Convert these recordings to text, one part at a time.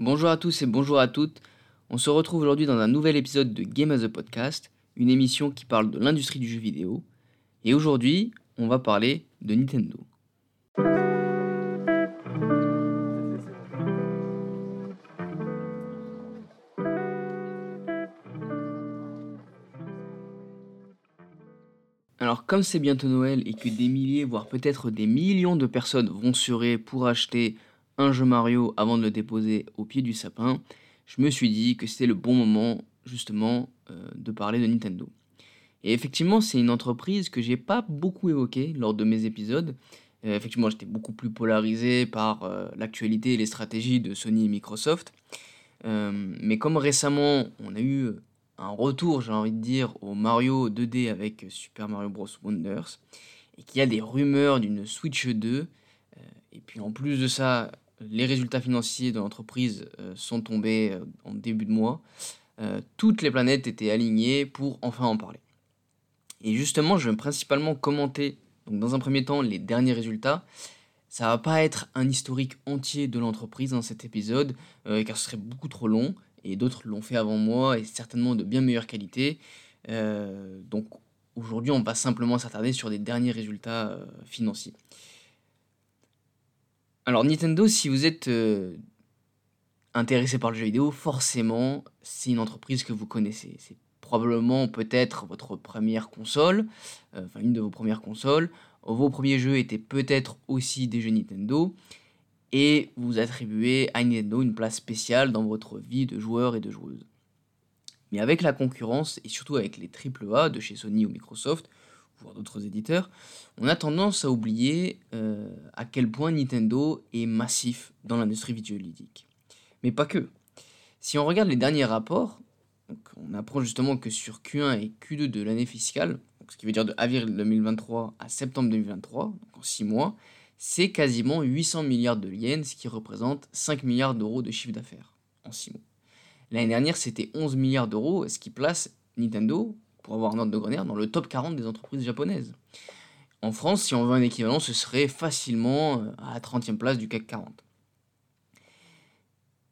Bonjour à tous et bonjour à toutes. On se retrouve aujourd'hui dans un nouvel épisode de Game as a Podcast, une émission qui parle de l'industrie du jeu vidéo. Et aujourd'hui, on va parler de Nintendo. Alors comme c'est bientôt Noël et que des milliers, voire peut-être des millions de personnes vont se ruer pour acheter un jeu Mario avant de le déposer au pied du sapin, je me suis dit que c'était le bon moment justement euh, de parler de Nintendo. Et effectivement, c'est une entreprise que j'ai pas beaucoup évoquée lors de mes épisodes. Euh, effectivement, j'étais beaucoup plus polarisé par euh, l'actualité et les stratégies de Sony et Microsoft. mais comme récemment, on a eu un retour, j'ai envie de dire, au Mario 2D avec Super Mario Bros. Wonders, et qu'il y a des rumeurs d'une Switch 2, et puis en plus de ça, les résultats financiers de l'entreprise euh, sont tombés euh, en début de mois. Euh, toutes les planètes étaient alignées pour enfin en parler. Et justement, je vais principalement commenter, donc dans un premier temps, les derniers résultats. Ça va pas être un historique entier de l'entreprise dans cet épisode, car ce serait beaucoup trop long, et d'autres l'ont fait avant moi, et certainement de bien meilleure qualité. donc aujourd'hui, on va simplement s'attarder sur des derniers résultats financiers. Alors Nintendo, si vous êtes euh, intéressé par le jeu vidéo, forcément, c'est une entreprise que vous connaissez. C'est probablement peut-être votre première console, euh, enfin une de vos premières consoles. Vos premiers jeux étaient peut-être aussi des jeux Nintendo. Et vous attribuez à Nintendo une place spéciale dans votre vie de joueur et de joueuse. Mais avec la concurrence, et surtout avec les AAA de chez Sony ou Microsoft, voire d'autres éditeurs, on a tendance à oublier euh, à quel point Nintendo est massif dans l'industrie vidéoludique. Mais pas que. Si on regarde les derniers rapports, on apprend justement que sur Q1 et Q2 de l'année fiscale, ce qui veut dire de avril 2023 à septembre 2023, donc en 6 mois, c'est quasiment 800 milliards de yens, ce qui représente 5 milliards d'euros de chiffre d'affaires en 6 mois. L'année dernière, c'était 11 milliards d'euros, ce qui place Nintendo pour avoir un ordre de grandeur, dans le top 40 des entreprises japonaises. En France, si on veut un équivalent, ce serait facilement euh, à la 30e place du CAC 40.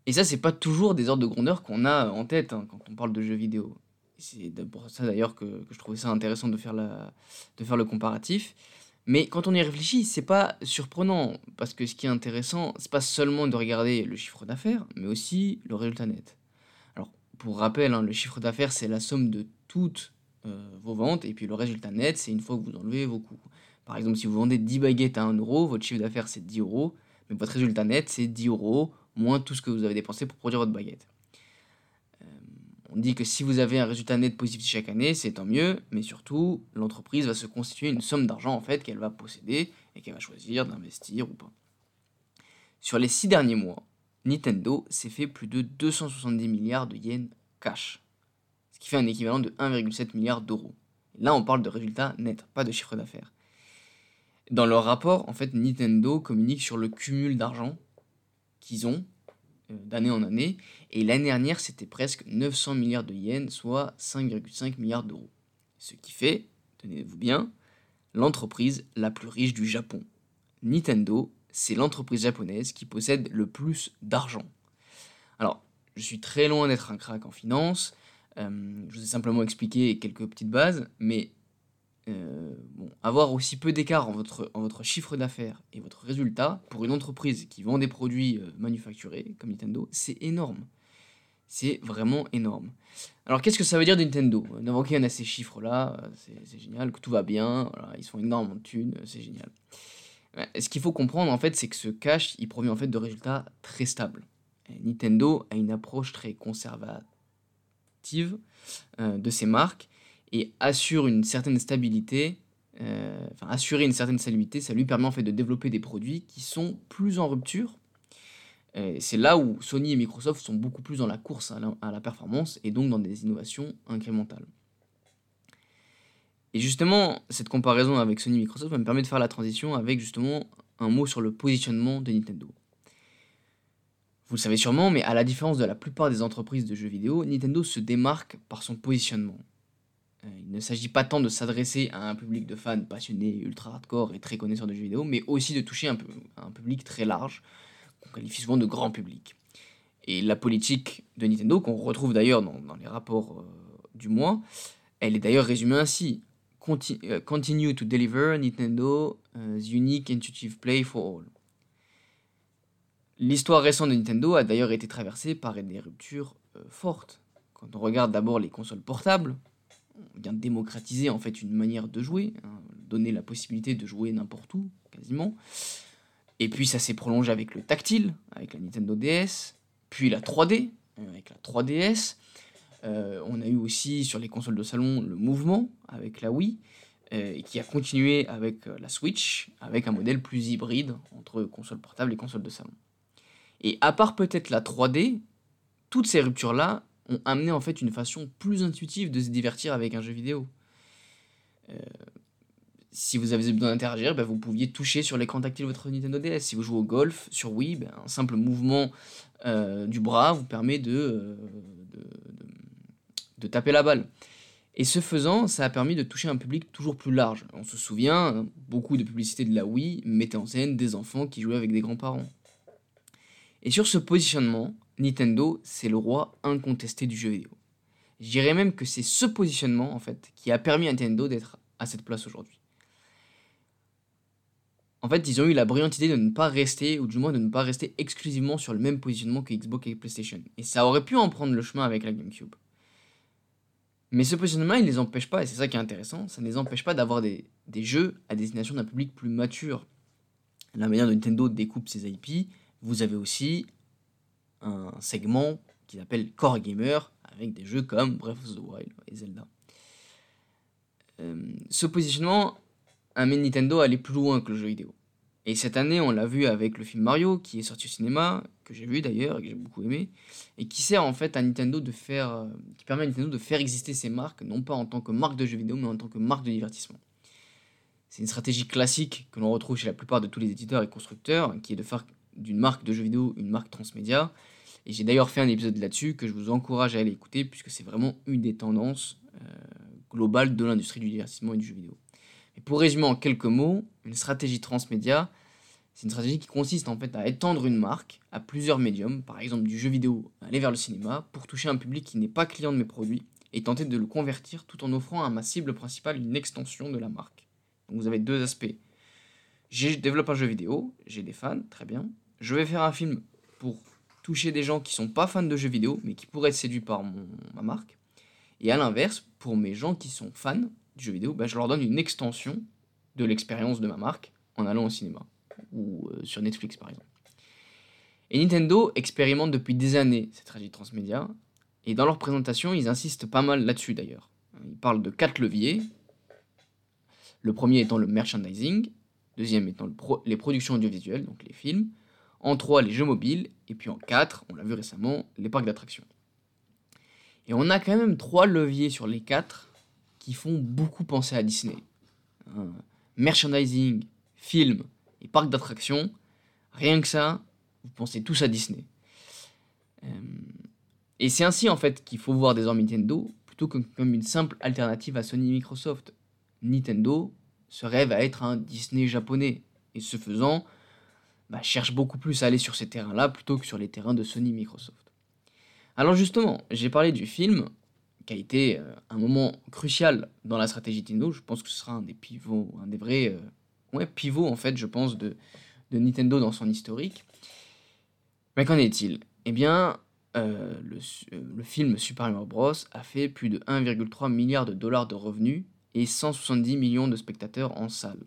Et ça, c'est pas toujours des ordres de grandeur qu'on a en tête hein, quand on parle de jeux vidéo. C'est pour ça d'ailleurs que, je trouvais ça intéressant de faire, le comparatif. Mais quand on y réfléchit, c'est pas surprenant, parce que ce qui est intéressant, c'est pas seulement de regarder le chiffre d'affaires, mais aussi le résultat net. Alors, pour rappel, hein, le chiffre d'affaires, c'est la somme de toutes euh, vos ventes, et puis le résultat net, c'est une fois que vous enlevez vos coûts. Par exemple, si vous vendez 10 baguettes à 1 euro, votre chiffre d'affaires c'est 10 euros, mais votre résultat net c'est 10 euros moins tout ce que vous avez dépensé pour produire votre baguette. Euh, on dit que si vous avez un résultat net positif chaque année, c'est tant mieux, mais surtout, l'entreprise va se constituer une somme d'argent en fait qu'elle va posséder et qu'elle va choisir d'investir ou pas. Sur les 6 derniers mois, Nintendo s'est fait plus de 270 milliards de yens cash ce qui fait un équivalent de 1,7 milliard d'euros. Là, on parle de résultats nets, pas de chiffre d'affaires. Dans leur rapport, en fait, Nintendo communique sur le cumul d'argent qu'ils ont euh, d'année en année, et l'année dernière, c'était presque 900 milliards de yens, soit 5,5 milliards d'euros. Ce qui fait, tenez-vous bien, l'entreprise la plus riche du Japon. Nintendo, c'est l'entreprise japonaise qui possède le plus d'argent. Alors, je suis très loin d'être un crack en finance, euh, je vous ai simplement expliqué quelques petites bases, mais euh, avoir aussi peu d'écart en votre, en chiffre d'affaires et votre résultat pour une entreprise qui vend des produits euh, manufacturés comme Nintendo, c'est énorme. C'est vraiment énorme. Alors qu'est-ce que ça veut dire de Nintendo Donc on a ces chiffres-là, c'est génial, que tout va bien, ils sont énormément de thunes, c'est génial. Ce qu'il faut comprendre en fait, c'est que ce cash, il provient en fait de résultats très stables. Nintendo a une approche très conservatrice euh, de ces marques et assure une certaine stabilité, euh, assurer une certaine stabilité, ça lui permet en fait de développer des produits qui sont plus en rupture. C'est là où Sony et Microsoft sont beaucoup plus dans la course à la, performance et donc dans des innovations incrémentales. Et justement, cette comparaison avec Sony et Microsoft me permet de faire la transition avec justement un mot sur le positionnement de Nintendo. Vous le savez sûrement, mais à la différence de la plupart des entreprises de jeux vidéo, Nintendo se démarque par son positionnement. Euh, il ne s'agit pas tant de s'adresser à un public de fans passionnés, ultra hardcore et très connaisseurs de jeux vidéo, mais aussi de toucher un, public très large, qu'on qualifie souvent de grand public. Et la politique de Nintendo, qu'on retrouve d'ailleurs dans, les rapports du mois, elle est d'ailleurs résumée ainsi. continue to deliver Nintendo the unique intuitive play for all. L'histoire récente de Nintendo a d'ailleurs été traversée par des ruptures fortes. Quand on regarde d'abord les consoles portables, on vient démocratiser en fait une manière de jouer, hein, donner la possibilité de jouer n'importe où, quasiment. Et puis ça s'est prolongé avec le tactile, avec la Nintendo DS, puis la 3D, euh, avec la 3DS. Euh, on a eu aussi sur les consoles de salon le mouvement avec la Wii, euh, qui a continué avec la Switch, avec un modèle plus hybride entre consoles portables et consoles de salon. Et à part peut-être la 3D, toutes ces ruptures-là ont amené en fait une façon plus intuitive de se divertir avec un jeu vidéo. Euh, si vous avez besoin d'interagir, ben, vous pouviez toucher sur l'écran tactile de votre Nintendo DS. Si vous jouez au golf sur Wii, ben, un simple mouvement euh, du bras vous permet euh, de, de, taper la balle. Et ce faisant, ça a permis de toucher un public toujours plus large. On se souvient, beaucoup de publicités de la Wii mettaient en scène des enfants qui jouaient avec des grands-parents. Et sur ce positionnement, Nintendo, c'est le roi incontesté du jeu vidéo. Je dirais même que c'est ce positionnement, en fait, qui a permis à Nintendo d'être à cette place aujourd'hui. En fait, ils ont eu la brillante idée de ne pas rester, ou du moins de ne pas rester exclusivement sur le même positionnement que Xbox et PlayStation. Et ça aurait pu en prendre le chemin avec la GameCube. Mais ce positionnement, il ne les empêche pas, et c'est ça qui est intéressant, ça ne les empêche pas d'avoir des, des, jeux à destination d'un public plus mature. La manière dont Nintendo découpe ses IP, vous avez aussi un segment qui s'appelle Core Gamer, avec des jeux comme Breath of the Wild et Zelda. Euh, ce positionnement amène Nintendo à aller plus loin que le jeu vidéo. Et cette année, on l'a vu avec le film Mario, qui est sorti au cinéma, que j'ai vu d'ailleurs et que j'ai beaucoup aimé, et qui sert en fait à Nintendo de faire, euh, qui permet à Nintendo de faire exister ses marques, non pas en tant que marque de jeux vidéo, mais en tant que marque de divertissement. C'est une stratégie classique que l'on retrouve chez la plupart de tous les éditeurs et constructeurs, qui est de faire d'une marque de jeux vidéo une marque transmédia, et j'ai d'ailleurs fait un épisode là-dessus que je vous encourage à aller écouter puisque c'est vraiment une des tendances euh, globales de l'industrie du divertissement et du jeu vidéo. Et pour résumer en quelques mots, une stratégie transmédia, c'est une stratégie qui consiste en fait à étendre une marque à plusieurs médiums, par exemple du jeu vidéo, aller vers le cinéma, pour toucher un public qui n'est pas client de mes produits et tenter de le convertir tout en offrant à ma cible principale une extension de la marque. Donc vous avez deux aspects. Je développe un jeu vidéo, j'ai des fans, très bien. Je vais faire un film pour toucher des gens qui sont pas fans de jeux vidéo, mais qui pourraient être séduits par ma marque. Et à l'inverse, pour mes gens qui sont fans du jeu vidéo, bah, je leur donne une extension de l'expérience de ma marque en allant au cinéma ou euh, sur Netflix par exemple. Et Nintendo expérimente depuis des années cette stratégie transmédia, et dans leur présentation, ils insistent pas mal là-dessus d'ailleurs. Ils parlent de quatre leviers. Le premier étant le merchandising, deuxième étant les productions audiovisuelles, donc les films, en 3, les jeux mobiles. Et puis en 4, on l'a vu récemment, les parcs d'attractions. Et on a quand même trois leviers sur les quatre qui font beaucoup penser à Disney. Hein, merchandising, film et parcs d'attractions. Rien que ça, vous pensez tous à Disney. Euh, et c'est ainsi en fait qu'il faut voir désormais Nintendo plutôt que comme une simple alternative à Sony et Microsoft. Nintendo se rêve à être un Disney japonais. Et ce faisant, bah, cherche beaucoup plus à aller sur ces terrains-là plutôt que sur les terrains de Sony Microsoft. Alors justement, j'ai parlé du film, qui a été euh, un moment crucial dans la stratégie Nintendo. Je pense que ce sera un des pivots, un des vrais euh, pivots en fait, je pense, de, de Nintendo dans son historique. Mais qu'en est-il? Eh bien, euh, le, le, film Super Mario Bros. a fait plus de 1,3 milliard de dollars de revenus et 170 millions de spectateurs en salle.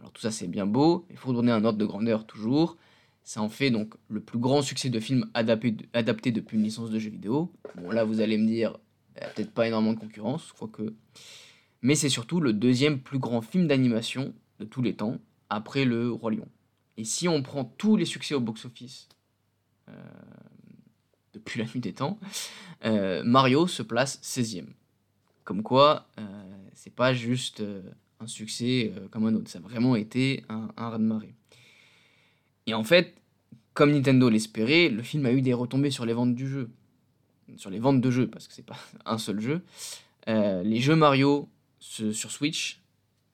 Alors tout ça c'est bien beau, il faut donner un ordre de grandeur toujours. Ça en fait donc le plus grand succès de film adapté, depuis une licence de jeu vidéo. Bon là vous allez me dire, peut-être pas énormément de concurrence, que, Mais c'est surtout le deuxième plus grand film d'animation de tous les temps, après le Roi Lion. Et si on prend tous les succès au box-office euh, depuis la nuit des temps, euh, Mario se place 16e. Comme quoi, euh, c'est pas juste un succès euh, comme un autre. Ça a vraiment été un, un raz-de-marée. Et en fait, comme Nintendo l'espérait, le film a eu des retombées sur les ventes du jeu. Sur les ventes de jeux, parce que c'est pas un seul jeu. Euh, les jeux Mario sur Switch,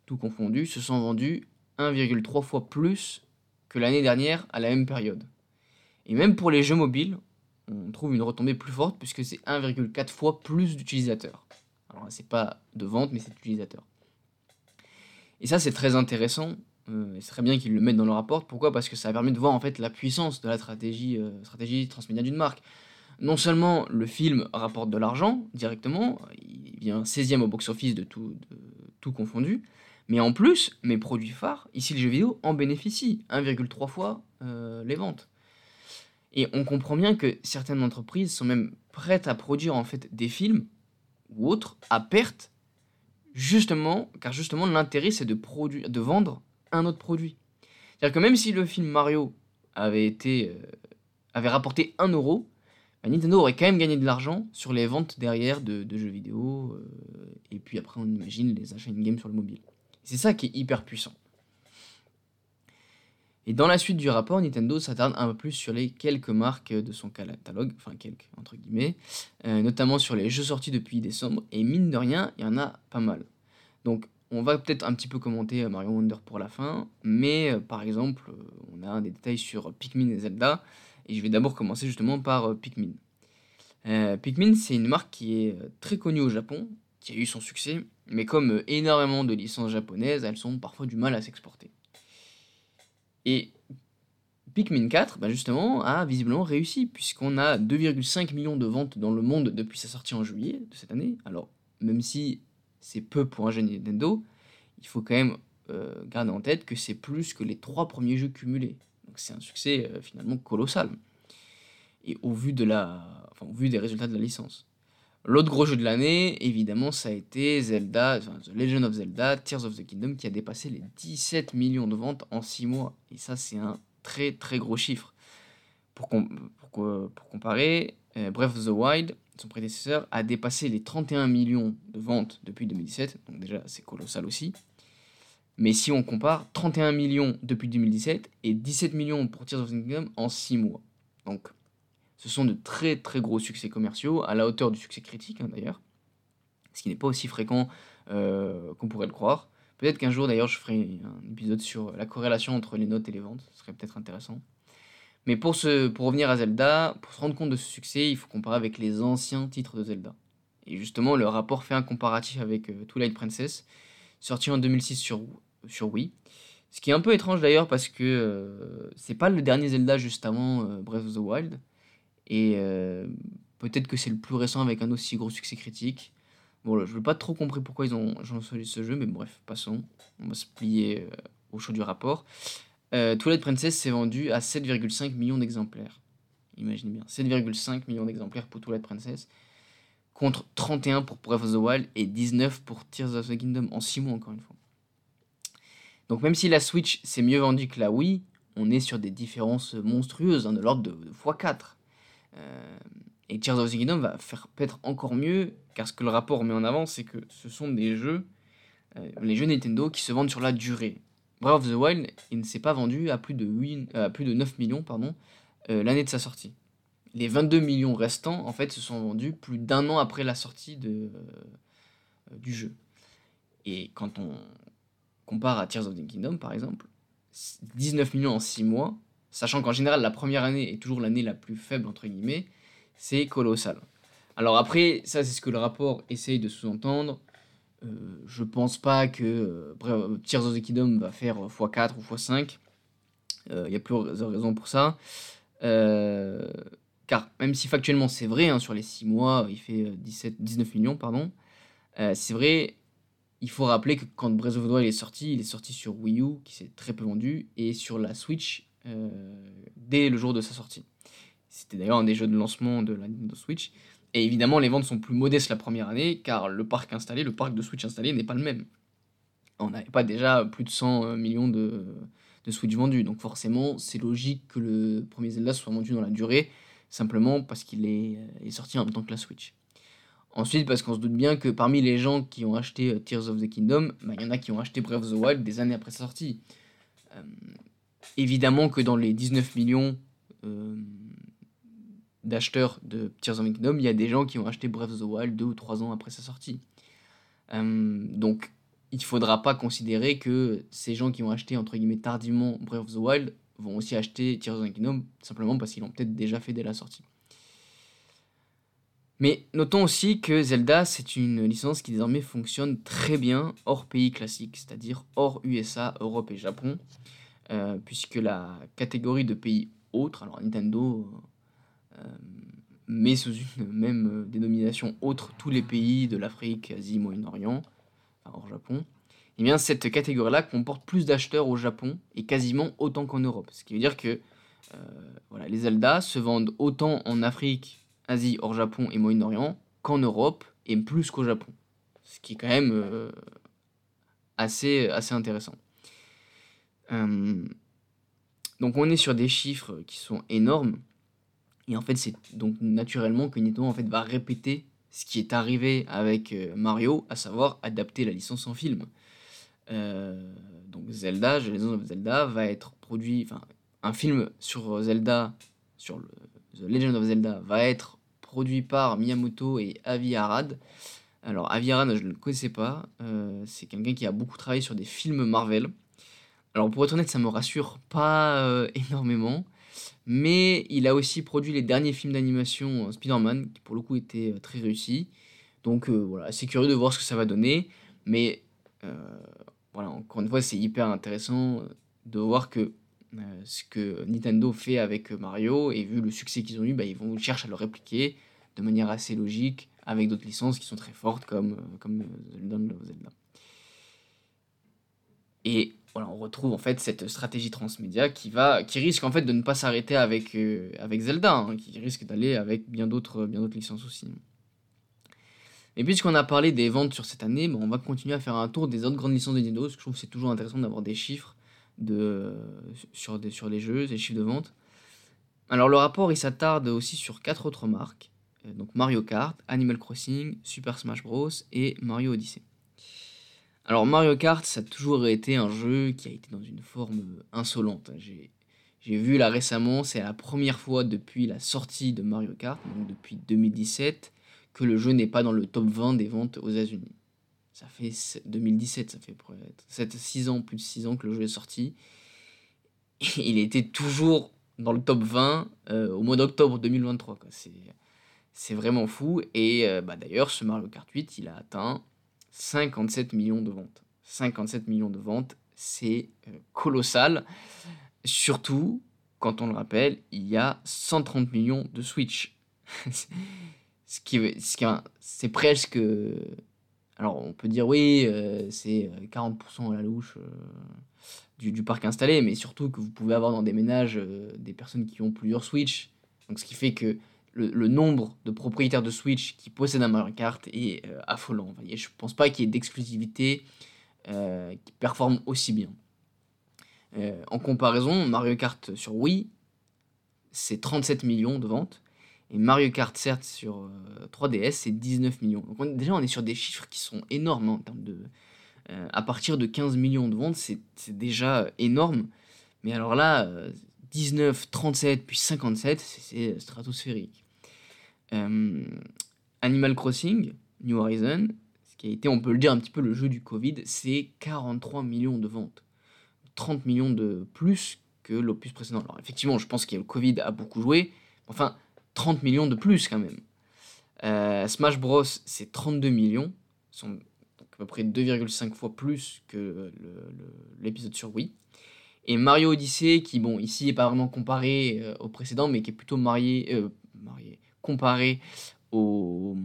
tout confondu, se sont vendus 1,3 fois plus que l'année dernière à la même période. Et même pour les jeux mobiles, on trouve une retombée plus forte puisque c'est 1,4 fois plus d'utilisateurs. Alors c'est pas de vente, mais c'est d'utilisateurs. Et ça c'est très intéressant. Euh, c'est très bien qu'ils le mettent dans le rapport. Pourquoi? Parce que ça permet de voir en fait la puissance de la stratégie, euh, stratégie transmédia d'une marque. Non seulement le film rapporte de l'argent directement, il vient 16e au box-office de tout, tout confondu, mais en plus, mes produits phares, ici le jeu vidéo, en bénéficient 1,3 fois euh, les ventes. Et on comprend bien que certaines entreprises sont même prêtes à produire en fait des films ou autres à perte, justement, car justement l'intérêt c'est de, de vendre un autre produit. C'est-à-dire que même si le film Mario avait été euh, avait rapporté 1 euro, bah, Nintendo aurait quand même gagné de l'argent sur les ventes derrière de, jeux vidéo, euh, et puis après on imagine les achats in-game sur le mobile. C'est ça qui est hyper puissant. Et dans la suite du rapport, Nintendo s'attarde un peu plus sur les quelques marques de son catalogue, enfin quelques entre guillemets, euh, notamment sur les jeux sortis depuis décembre, et mine de rien, il y en a pas mal. Donc on va peut-être un petit peu commenter euh, Mario Wonder pour la fin, mais euh, par exemple, on a des détails sur Pikmin et Zelda, et je vais d'abord commencer justement par Pikmin. Pikmin, c'est une marque qui est très connue au Japon, qui a eu son succès, mais comme énormément de licences japonaises, elles ont parfois du mal à s'exporter. Et Pikmin 4, bah justement, a visiblement réussi, puisqu'on a 2,5 millions de ventes dans le monde depuis sa sortie en juillet de cette année. Alors, même si c'est peu pour un jeu Nintendo, il faut quand même euh, garder en tête que c'est plus que les trois premiers jeux cumulés. Donc c'est un succès euh, finalement colossal. Et au vu des résultats de la licence. L'autre gros jeu de l'année, évidemment, ça a été Zelda, The Legend of Zelda, Tears of the Kingdom, qui a dépassé les 17 millions de ventes en 6 mois. Et ça, c'est un très très gros chiffre. Pour, pour, comparer, euh, Breath of the Wild, son prédécesseur, a dépassé les 31 millions de ventes depuis 2017. Donc déjà, c'est colossal aussi. Mais si on compare, 31 millions depuis 2017 et 17 millions pour Tears of the Kingdom en 6 mois. Donc ce sont de très très gros succès commerciaux, à la hauteur du succès critique hein, d'ailleurs, ce qui n'est pas aussi fréquent euh, qu'on pourrait le croire. Peut-être qu'un jour d'ailleurs je ferai un épisode sur la corrélation entre les notes et les ventes, ce serait peut-être intéressant. Mais pour, pour revenir à Zelda, pour se rendre compte de ce succès, il faut comparer avec les anciens titres de Zelda. Et justement, le rapport fait un comparatif avec euh, Twilight Princess, sorti en 2006 sur, sur Wii. Ce qui est un peu étrange d'ailleurs parce que euh, c'est pas le dernier Zelda juste avant Breath of the Wild. Et euh, peut-être que c'est le plus récent avec un aussi gros succès critique. Bon, je n'ai pas trop compris pourquoi ils ont choisi ce jeu, mais bref, passons. On va se plier euh, au chaud du rapport. Euh, Twilight Princess s'est vendu à 7,5 millions d'exemplaires. Imaginez bien, 7,5 millions d'exemplaires pour Twilight Princess, contre 31 pour Breath of the Wild et 19 pour Tears of the Kingdom en 6 mois encore une fois. Donc même si la Switch s'est mieux vendue que la Wii, on est sur des différences monstrueuses, hein, de l'ordre de, de x4. Euh, et Tears of the Kingdom va faire peut-être encore mieux, car ce que le rapport met en avant, c'est que ce sont des jeux, euh, les jeux Nintendo, qui se vendent sur la durée. Breath of the Wild, il ne s'est pas vendu à plus de, 8, euh, plus de 9 millions pardon, l'année de sa sortie. Les 22 millions restants, en fait, se sont vendus plus d'un an après la sortie de, du jeu. Et quand on compare à Tears of the Kingdom, par exemple, 19 millions en 6 mois, sachant qu'en général la première année est toujours l'année la plus faible entre guillemets, c'est colossal. Alors après, ça c'est ce que le rapport essaye de sous-entendre. Euh, je pense pas que euh, Tears of the Kingdom va faire x4 ou x5. Il y a plusieurs raisons pour ça. Euh, car même si factuellement c'est vrai, hein, sur les 6 mois, il fait 17, 19 millions, pardon, euh, c'est vrai, il faut rappeler que quand Breath of the Wild est sorti, il est sorti sur Wii U, qui s'est très peu vendu, et sur la Switch, euh, dès le jour de sa sortie. C'était d'ailleurs un des jeux de lancement de la Nintendo Switch. Et évidemment, les ventes sont plus modestes la première année, car le parc installé, le parc de Switch installé n'est pas le même. On n'avait pas déjà plus de 100 euh, millions de, Switch vendus, donc forcément, c'est logique que le premier Zelda soit vendu dans la durée, simplement parce qu'il est, est, sorti en même temps que la Switch. Ensuite, parce qu'on se doute bien que parmi les gens qui ont acheté euh, Tears of the Kingdom, bah, il y en a qui ont acheté Breath of the Wild des années après sa sortie. Évidemment que dans les 19 millions euh, d'acheteurs de Tears of the Kingdom, il y a des gens qui ont acheté Breath of the Wild deux ou trois ans après sa sortie. Euh, donc il ne faudra pas considérer que ces gens qui ont acheté entre guillemets tardivement Breath of the Wild vont aussi acheter Tears of the Kingdom simplement parce qu'ils l'ont peut-être déjà fait dès la sortie. Mais notons aussi que Zelda, c'est une licence qui désormais fonctionne très bien hors pays classique, c'est-à-dire hors USA, Europe et Japon, euh, puisque la catégorie de pays autres, alors Nintendo euh, met sous une même euh, dénomination autre tous les pays de l'Afrique, Asie, Moyen-Orient, hors Japon, et eh bien cette catégorie-là comporte plus d'acheteurs au Japon et quasiment autant qu'en Europe. Ce qui veut dire que voilà, les Zelda se vendent autant en Afrique Asie hors Japon et Moyen-Orient qu'en Europe et plus qu'au Japon. Ce qui est quand même assez, assez intéressant. Euh, donc on est sur des chiffres qui sont énormes. Et en fait, c'est donc naturellement que Nintendo en fait, va répéter ce qui est arrivé avec euh, Mario, à savoir adapter la licence en film. donc Zelda, The Legend of Zelda, va être produit, enfin un film sur Zelda, sur The Legend of Zelda, va être produit par Miyamoto et Avi Arad. Alors, Avi Arad, je ne le connaissais pas. Euh, c'est quelqu'un qui a beaucoup travaillé sur des films Marvel. Alors, pour être honnête, ça me rassure pas euh, énormément. Mais il a aussi produit les derniers films d'animation euh, Spider-Man, qui pour le coup étaient très réussis. Donc, voilà, c'est curieux de voir ce que ça va donner. Mais, voilà, encore une fois, c'est hyper intéressant de voir que ce que Nintendo fait avec Mario, et vu le succès qu'ils ont eu, bah, ils vont chercher à le répliquer de manière assez logique avec d'autres licences qui sont très fortes comme, euh, comme Zelda Zelda. Et on retrouve en fait cette stratégie transmédia qui, va, qui risque en fait de ne pas s'arrêter avec, euh, Zelda, hein, qui risque d'aller avec bien d'autres, bien d'autres licences aussi. Et puisqu'on a parlé des ventes sur cette année, on va continuer à faire un tour des autres grandes licences de Nintendo, parce que je trouve que c'est toujours intéressant d'avoir des chiffres sur les jeux, des chiffres de vente. Alors le rapport il s'attarde aussi sur quatre autres marques, euh, donc Mario Kart, Animal Crossing, Super Smash Bros et Mario Odyssey. Alors Mario Kart, ça a toujours été un jeu qui a été dans une forme insolente. J'ai, vu là récemment, c'est la première fois depuis la sortie de Mario Kart, donc depuis 2017, que le jeu n'est pas dans le top 20 des ventes aux États-Unis. Ça fait 2017, ça fait 7, 6 ans, plus de 6 ans que le jeu est sorti. il était toujours dans le top 20 euh, au mois d'octobre 2023. C'est c'est vraiment fou. Et euh, bah, d'ailleurs, ce Mario Kart 8, il a atteint 57 millions de ventes. 57 millions de ventes, c'est euh, colossal. Surtout, quand on le rappelle, il y a 130 millions de Switch. ce qui, c'est presque. Alors, on peut dire oui, euh, c'est 40% à la louche du, du, parc installé, mais surtout que vous pouvez avoir dans des ménages des personnes qui ont plusieurs Switch. Donc, ce qui fait que le, nombre de propriétaires de Switch qui possèdent un Mario Kart est euh, affolant. Je je pense pas qu'il y ait d'exclusivité euh, qui performe aussi bien. Euh, en comparaison, Mario Kart sur Wii, c'est 37 millions de ventes. Et Mario Kart, certes, sur 3DS, c'est 19 millions. Déjà, on est sur des chiffres qui sont énormes hein, à partir de 15 millions de ventes, c'est déjà énorme. Mais alors là, 19, 37, puis 57, c'est stratosphérique. Euh, Animal Crossing, New Horizon, ce qui a été, on peut le dire, un petit peu le jeu du Covid, c'est 43 millions de ventes. 30 millions de plus que l'opus précédent. Alors effectivement, je pense que le Covid a beaucoup joué. Enfin, 30 millions de plus quand même. Euh, Smash Bros, c'est 32 millions. sont à peu près 2,5 fois plus que l'épisode sur Wii. Et Mario Odyssey, qui, bon, ici n'est pas vraiment comparé euh, au précédent, mais qui est plutôt marié, marié comparé aux,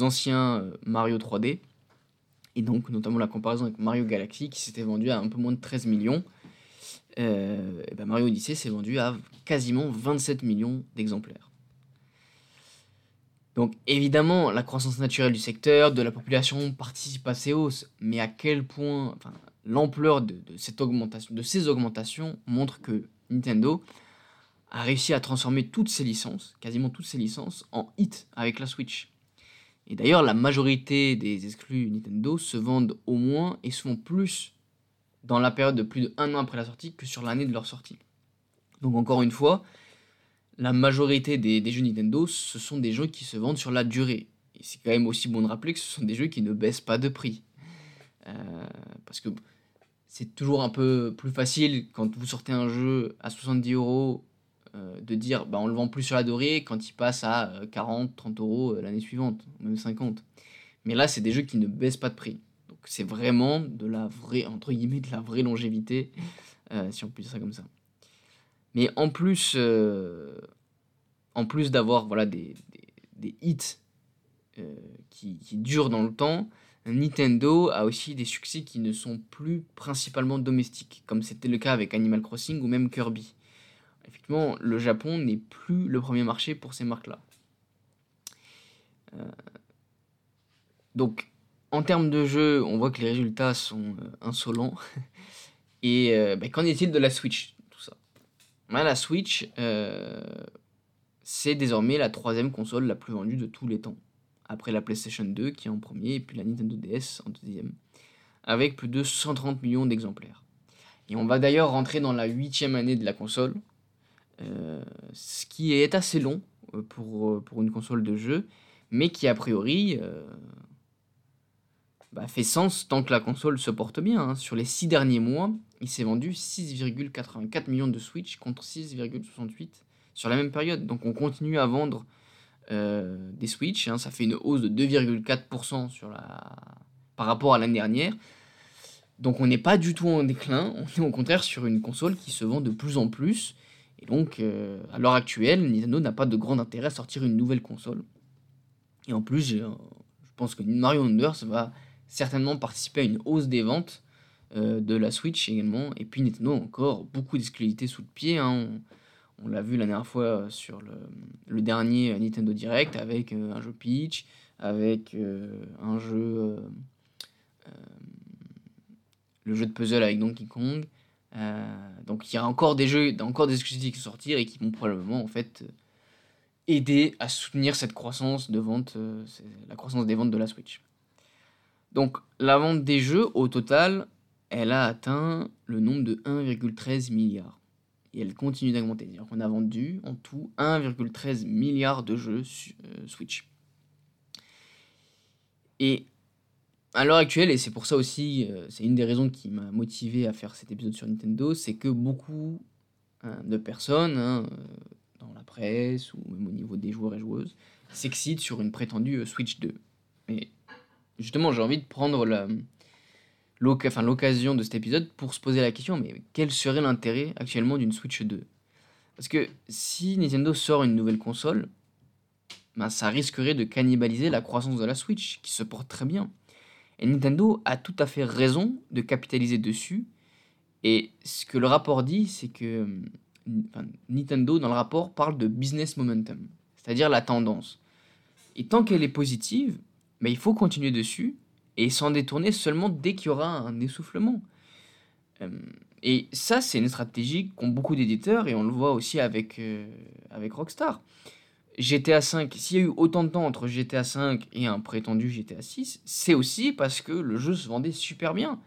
anciens euh, Mario 3D. Et donc, notamment la comparaison avec Mario Galaxy qui s'était vendu à un peu moins de 13 millions. Euh, et ben Mario Odyssey s'est vendu à quasiment 27 millions d'exemplaires. Donc évidemment, la croissance naturelle du secteur, de la population participe à ces hausses, mais à quel point, l'ampleur de ces augmentations montre que Nintendo a réussi à transformer toutes ses licences, quasiment toutes ses licences, en hit avec la Switch. Et d'ailleurs, la majorité des exclus Nintendo se vendent au moins et souvent plus dans la période de plus de un an après la sortie que sur l'année de leur sortie. Donc encore une fois, la majorité des, jeux Nintendo, ce sont des jeux qui se vendent sur la durée. Et c'est quand même aussi bon de rappeler que ce sont des jeux qui ne baissent pas de prix. Euh, parce que c'est toujours un peu plus facile quand vous sortez un jeu à 70 euros de dire bah, on le vend plus sur la dorée quand il passe à 40, 30 euros l'année suivante, même 50. Mais là, c'est des jeux qui ne baissent pas de prix. Donc c'est vraiment de la vraie, entre guillemets, de la vraie longévité, si on peut dire ça comme ça. Mais en plus, plus d'avoir voilà, des, des, hits qui durent dans le temps, Nintendo a aussi des succès qui ne sont plus principalement domestiques, comme c'était le cas avec Animal Crossing ou même Kirby. Effectivement, le Japon n'est plus le premier marché pour ces marques-là. Euh, donc, en termes de jeu, on voit que les résultats sont euh, insolents. Et euh, bah, qu'en est-il de la Switch. Bah, la Switch, c'est désormais la troisième console la plus vendue de tous les temps après la PlayStation 2 qui est en premier, et puis la Nintendo DS en deuxième, avec plus de 130 millions d'exemplaires. Et on va d'ailleurs rentrer dans la huitième année de la console, ce qui est assez long euh, pour, euh, pour une console de jeu, mais qui a priori bah, fait sens tant que la console se porte bien. Hein. Sur les six derniers mois, il s'est vendu 6,84 millions de Switch contre 6,68 sur la même période. Donc on continue à vendre euh, des Switch. Hein, ça fait une hausse de 2,4% sur la... par rapport à l'année dernière. Donc on n'est pas du tout en déclin, on est au contraire sur une console qui se vend de plus en plus. Et donc euh, à l'heure actuelle, Nintendo n'a pas de grand intérêt à sortir une nouvelle console. Et en plus, je, pense que Mario Wonders va certainement participer à une hausse des ventes euh, de la Switch également. Et puis Nintendo a encore beaucoup d'exclusivités sous le pied. Hein. On l'a vu la dernière fois euh, sur le, dernier Nintendo Direct avec euh, un jeu Peach, avec euh, un jeu. le jeu de puzzle avec Donkey Kong. Donc il y a encore des jeux, encore des exclusivités qui sortir et qui vont probablement en fait aider à soutenir cette croissance de vente, la croissance des ventes de la Switch. Donc la vente des jeux au total, elle a atteint le nombre de 1,13 milliard et elle continue d'augmenter. On a vendu en tout 1,13 milliard de jeux euh, Switch. À l'heure actuelle, et c'est pour ça aussi, euh, c'est une des raisons qui m'a motivé à faire cet épisode sur Nintendo, c'est que beaucoup hein, de personnes, hein, euh, dans la presse ou même au niveau des joueurs et joueuses, s'excitent sur une prétendue Switch 2. Et justement, j'ai envie de prendre l'occasion de cet épisode pour se poser la question, mais quel serait l'intérêt actuellement d'une Switch 2 Parce que si Nintendo sort une nouvelle console, ben ça risquerait de cannibaliser la croissance de la Switch, qui se porte très bien. Et Nintendo a tout à fait raison de capitaliser dessus. Et ce que le rapport dit, c'est que Nintendo, dans le rapport, parle de business momentum, c'est-à-dire la tendance. Et tant qu'elle est positive, ben il faut continuer dessus et s'en détourner seulement dès qu'il y aura un essoufflement. Euh, et ça, c'est une stratégie qu'ont beaucoup d'éditeurs et on le voit aussi avec, euh, avec Rockstar. GTA 5, s'il y a eu autant de temps entre GTA 5 et un prétendu GTA 6, c'est aussi parce que le jeu se vendait super bien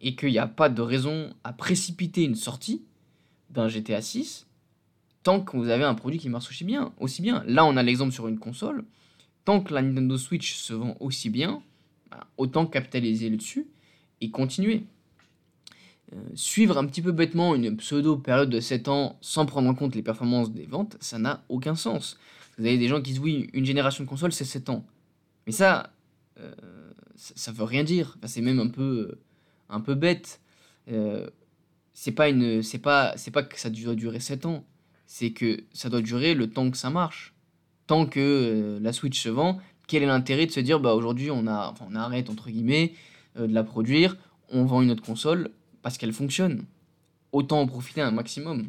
et qu'il n'y a pas de raison à précipiter une sortie d'un GTA 6 tant que vous avez un produit qui marche aussi bien, aussi bien. Là, on a l'exemple sur une console. Tant que la Nintendo Switch se vend aussi bien, bah, autant capitaliser là-dessus et continuer. Euh, suivre un petit peu bêtement une pseudo période de 7 ans sans prendre en compte les performances des ventes, ça n'a aucun sens. Vous avez des gens qui disent oui, une génération de consoles c'est 7 ans. Mais ça, euh, ça, veut rien dire. c'est même un peu, un peu bête. Euh, c'est pas c'est pas, c'est pas que ça doit durer 7 ans. C'est que ça doit durer le temps que ça marche. Tant que la Switch se vend, quel est l'intérêt de se dire bah aujourd'hui on on arrête entre guillemets euh, de la produire, on vend une autre console parce qu'elle fonctionne. Autant en profiter un maximum.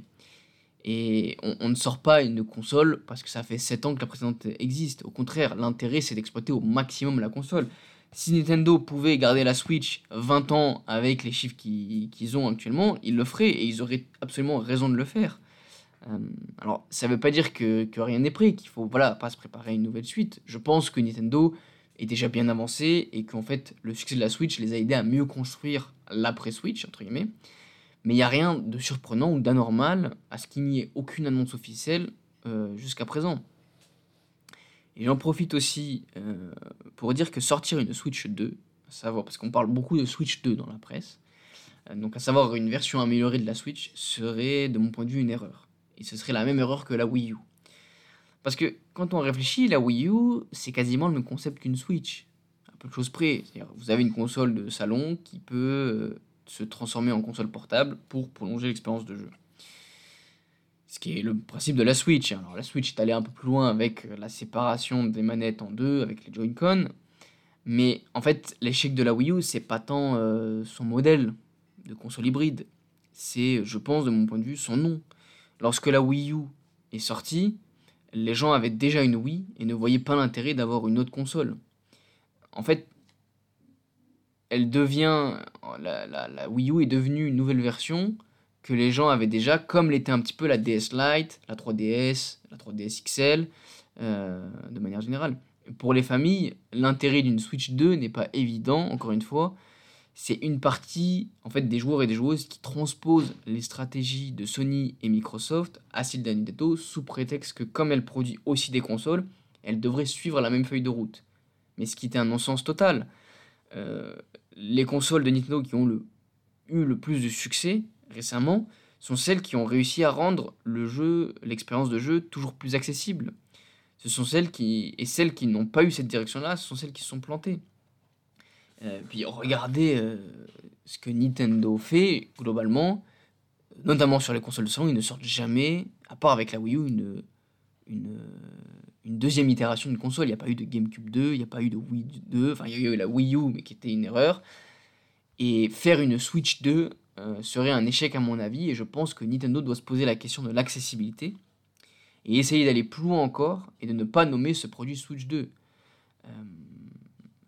Et on, ne sort pas une console parce que ça fait 7 ans que la précédente existe. Au contraire, l'intérêt c'est d'exploiter au maximum la console. Si Nintendo pouvait garder la Switch 20 ans avec les chiffres qu'ils ont actuellement, ils le feraient et ils auraient absolument raison de le faire. Euh, alors, ça ne veut pas dire que, rien n'est prêt, qu'il faut voilà, pas se préparer à une nouvelle suite. Je pense que Nintendo est déjà bien avancé et qu'en fait, le succès de la Switch les a aidés à mieux construire l'après-Switch, entre guillemets. Mais il n'y a rien de surprenant ou d'anormal à ce qu'il n'y ait aucune annonce officielle euh, jusqu'à présent. Et j'en profite aussi euh, pour dire que sortir une Switch 2, à savoir, parce qu'on parle beaucoup de Switch 2 dans la presse, donc à savoir une version améliorée de la Switch, serait de mon point de vue une erreur. Et ce serait la même erreur que la Wii U. Parce que quand on réfléchit, la Wii U, c'est quasiment le même concept qu'une Switch. À peu de choses près. Vous avez une console de salon qui peut euh, se transformer en console portable pour prolonger l'expérience de jeu. Ce qui est le principe de la Switch. Alors la Switch est allée un peu plus loin avec la séparation des manettes en deux, avec les Joy-Con. Mais en fait, l'échec de la Wii U, c'est pas tant euh, son modèle de console hybride. C'est, je pense, de mon point de vue, son nom. Lorsque la Wii U est sortie, les gens avaient déjà une Wii et ne voyaient pas l'intérêt d'avoir une autre console. En fait, elle devient. La, la, Wii U est devenue une nouvelle version que les gens avaient déjà, comme l'était un petit peu la DS Lite, la 3DS, la 3DS XL, euh, de manière générale. Pour les familles, l'intérêt d'une Switch 2 n'est pas évident, encore une fois, c'est une partie en fait des joueurs et des joueuses qui transposent les stratégies de Sony et Microsoft à de Nintendo sous prétexte que comme elle produit aussi des consoles, elle devrait suivre la même feuille de route. Mais ce qui était un non-sens total. Euh, les consoles de Nintendo qui ont eu le plus de succès récemment sont celles qui ont réussi à rendre l'expérience de jeu toujours plus accessible. Ce sont celles qui et celles qui n'ont pas eu cette direction-là, ce sont celles qui se sont plantées. Euh, puis regardez euh, ce que Nintendo fait globalement, notamment sur les consoles de salon, ils ne sortent jamais, à part avec la Wii U, une, une deuxième itération de console. Il n'y a pas eu de GameCube 2, il n'y a pas eu de Wii 2, enfin il y a eu la Wii U, mais qui était une erreur. Et faire une Switch 2 euh, serait un échec à mon avis, et je pense que Nintendo doit se poser la question de l'accessibilité, et essayer d'aller plus loin encore, et de ne pas nommer ce produit Switch 2.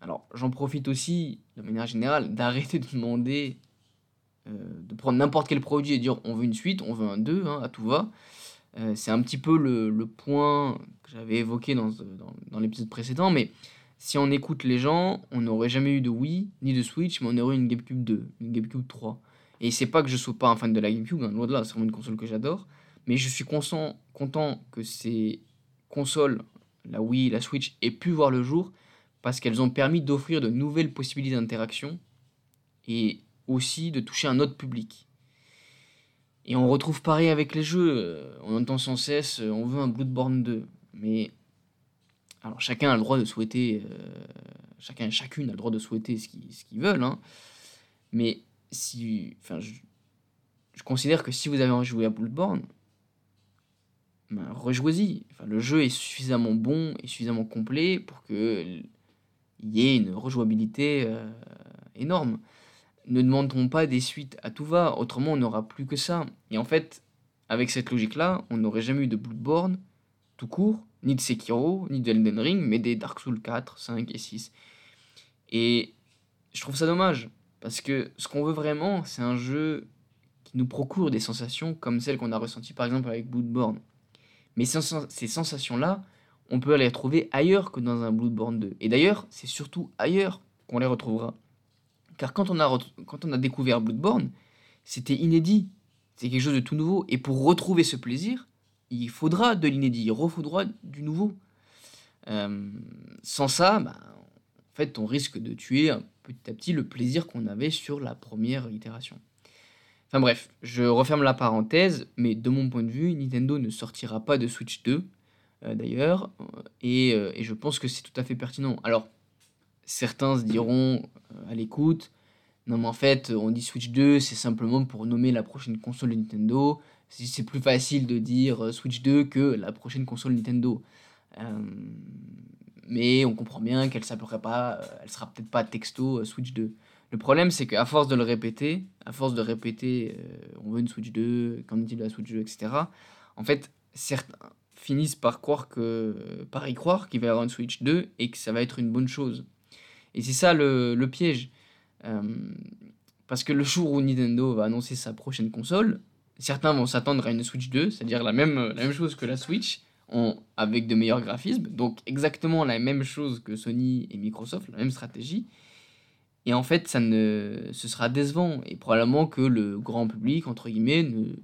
Alors, j'en profite aussi, de manière générale, d'arrêter de demander, euh, de prendre n'importe quel produit et dire on veut une suite, on veut un 2, hein, à tout va. Euh, c'est un petit peu le, point que j'avais évoqué dans, dans, l'épisode précédent, mais si on écoute les gens, on n'aurait jamais eu de Wii ni de Switch, mais on aurait eu une GameCube 2, une GameCube 3. Et c'est pas que je sois pas un fan de la GameCube, hein, loin de là, c'est vraiment une console que j'adore, mais je suis content que ces consoles, la Wii, la Switch, aient pu voir le jour parce qu'elles ont permis d'offrir de nouvelles possibilités d'interaction et aussi de toucher un autre public. Et on retrouve pareil avec les jeux, euh, on entend sans cesse euh, on veut un Bloodborne 2, mais alors chacun a le droit de souhaiter, euh, chacun chacune a le droit de souhaiter ce qu'ils veulent, hein. mais si, enfin, je, considère que si vous avez jouer à Bloodborne, ben, rejouez-y. Enfin, le jeu est suffisamment bon et suffisamment complet pour que il y ait une rejouabilité énorme. Ne demandons pas des suites à tout va, autrement on n'aura plus que ça. Et en fait, avec cette logique-là, on n'aurait jamais eu de Bloodborne, tout court, ni de Sekiro, ni de Elden Ring, mais des Dark Souls 4, 5 et 6. Et je trouve ça dommage, parce que ce qu'on veut vraiment, c'est un jeu qui nous procure des sensations comme celles qu'on a ressenties par exemple avec Bloodborne. Mais ces sensations-là, on peut les retrouver ailleurs que dans un Bloodborne 2. Et d'ailleurs, c'est surtout ailleurs qu'on les retrouvera. Car quand on a, découvert Bloodborne, c'était inédit. C'est quelque chose de tout nouveau. Et pour retrouver ce plaisir, il faudra de l'inédit, il refaudra du nouveau. Euh, sans ça, en fait, on risque de tuer petit à petit le plaisir qu'on avait sur la première itération. Enfin bref, je referme la parenthèse, mais de mon point de vue, Nintendo ne sortira pas de Switch 2 euh, d'ailleurs, euh, et, je pense que c'est tout à fait pertinent. Alors, certains se diront euh, à l'écoute, non mais en fait, on dit Switch 2, c'est simplement pour nommer la prochaine console de Nintendo. C'est plus facile de dire Switch 2 que la prochaine console Nintendo. mais on comprend bien qu'elle s'appellerait pas, elle sera peut-être pas texto Switch 2. Le problème, c'est qu'à force de le répéter, à force de répéter, on veut une Switch 2, qu'en est-il de la Switch 2, etc. En fait, certains, finissent par croire que par y croire qu'il va y avoir une Switch 2 et que ça va être une bonne chose. Et c'est ça le, piège. Euh, parce que le jour où Nintendo va annoncer sa prochaine console, certains vont s'attendre à une Switch 2, c'est-à-dire la même, chose que la Switch, avec de meilleurs graphismes, donc exactement la même chose que Sony et Microsoft, la même stratégie. Et en fait, ça ne, ce sera décevant, et probablement que le grand public, entre guillemets, ne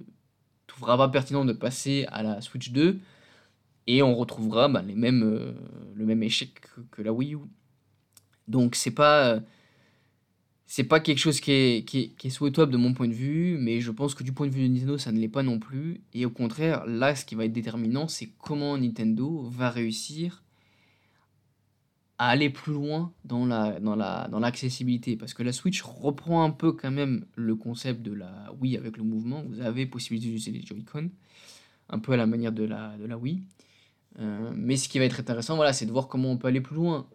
trouvera pas pertinent de passer à la Switch 2 et on retrouvera bah, les mêmes, euh, le même échec que, la Wii U. Donc c'est pas c'est pas quelque chose qui est, souhaitable de mon point de vue, mais je pense que du point de vue de Nintendo, ça ne l'est pas non plus. Et au contraire, là, ce qui va être déterminant, c'est comment Nintendo va réussir à aller plus loin dans la dans la dans l'accessibilité. Parce que la Switch reprend un peu quand même le concept de la Wii avec le mouvement. Vous avez possibilité d'utiliser les Joy-Con un peu à la manière de la de Wii. Euh, mais ce qui va être intéressant voilà c'est de voir comment on peut aller plus loin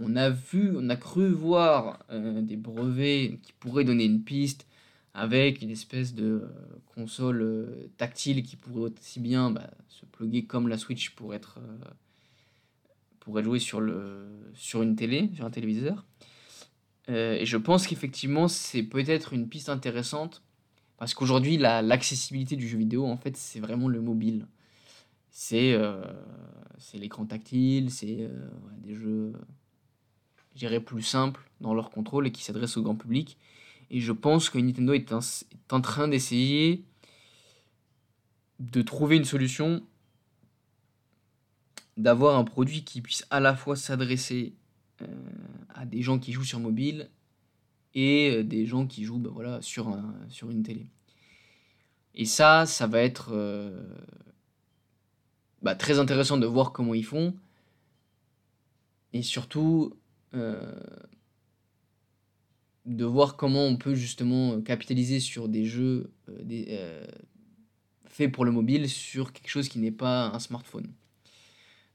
on a vu on a cru voir euh, des brevets qui pourraient donner une piste avec une espèce de euh, console tactile qui pourrait aussi bien bah, se plugger comme la Switch pour être jouer sur, une télé, sur un téléviseur. Euh, et je pense qu'effectivement, c'est peut-être une piste intéressante parce qu'aujourd'hui, l'accessibilité du jeu vidéo, en fait, c'est vraiment le mobile. C'est euh, l'écran tactile, c'est euh, des jeux, je plus simples dans leur contrôle et qui s'adressent au grand public. Et je pense que Nintendo est, en train d'essayer de trouver une solution d'avoir un produit qui puisse à la fois s'adresser euh, à des gens qui jouent sur mobile et euh, des gens qui jouent ben voilà, sur, sur une télé. Et ça, ça va être euh, bah, très intéressant de voir comment ils font. Et surtout, de voir comment on peut justement capitaliser sur des jeux des, faits pour le mobile sur quelque chose qui n'est pas un smartphone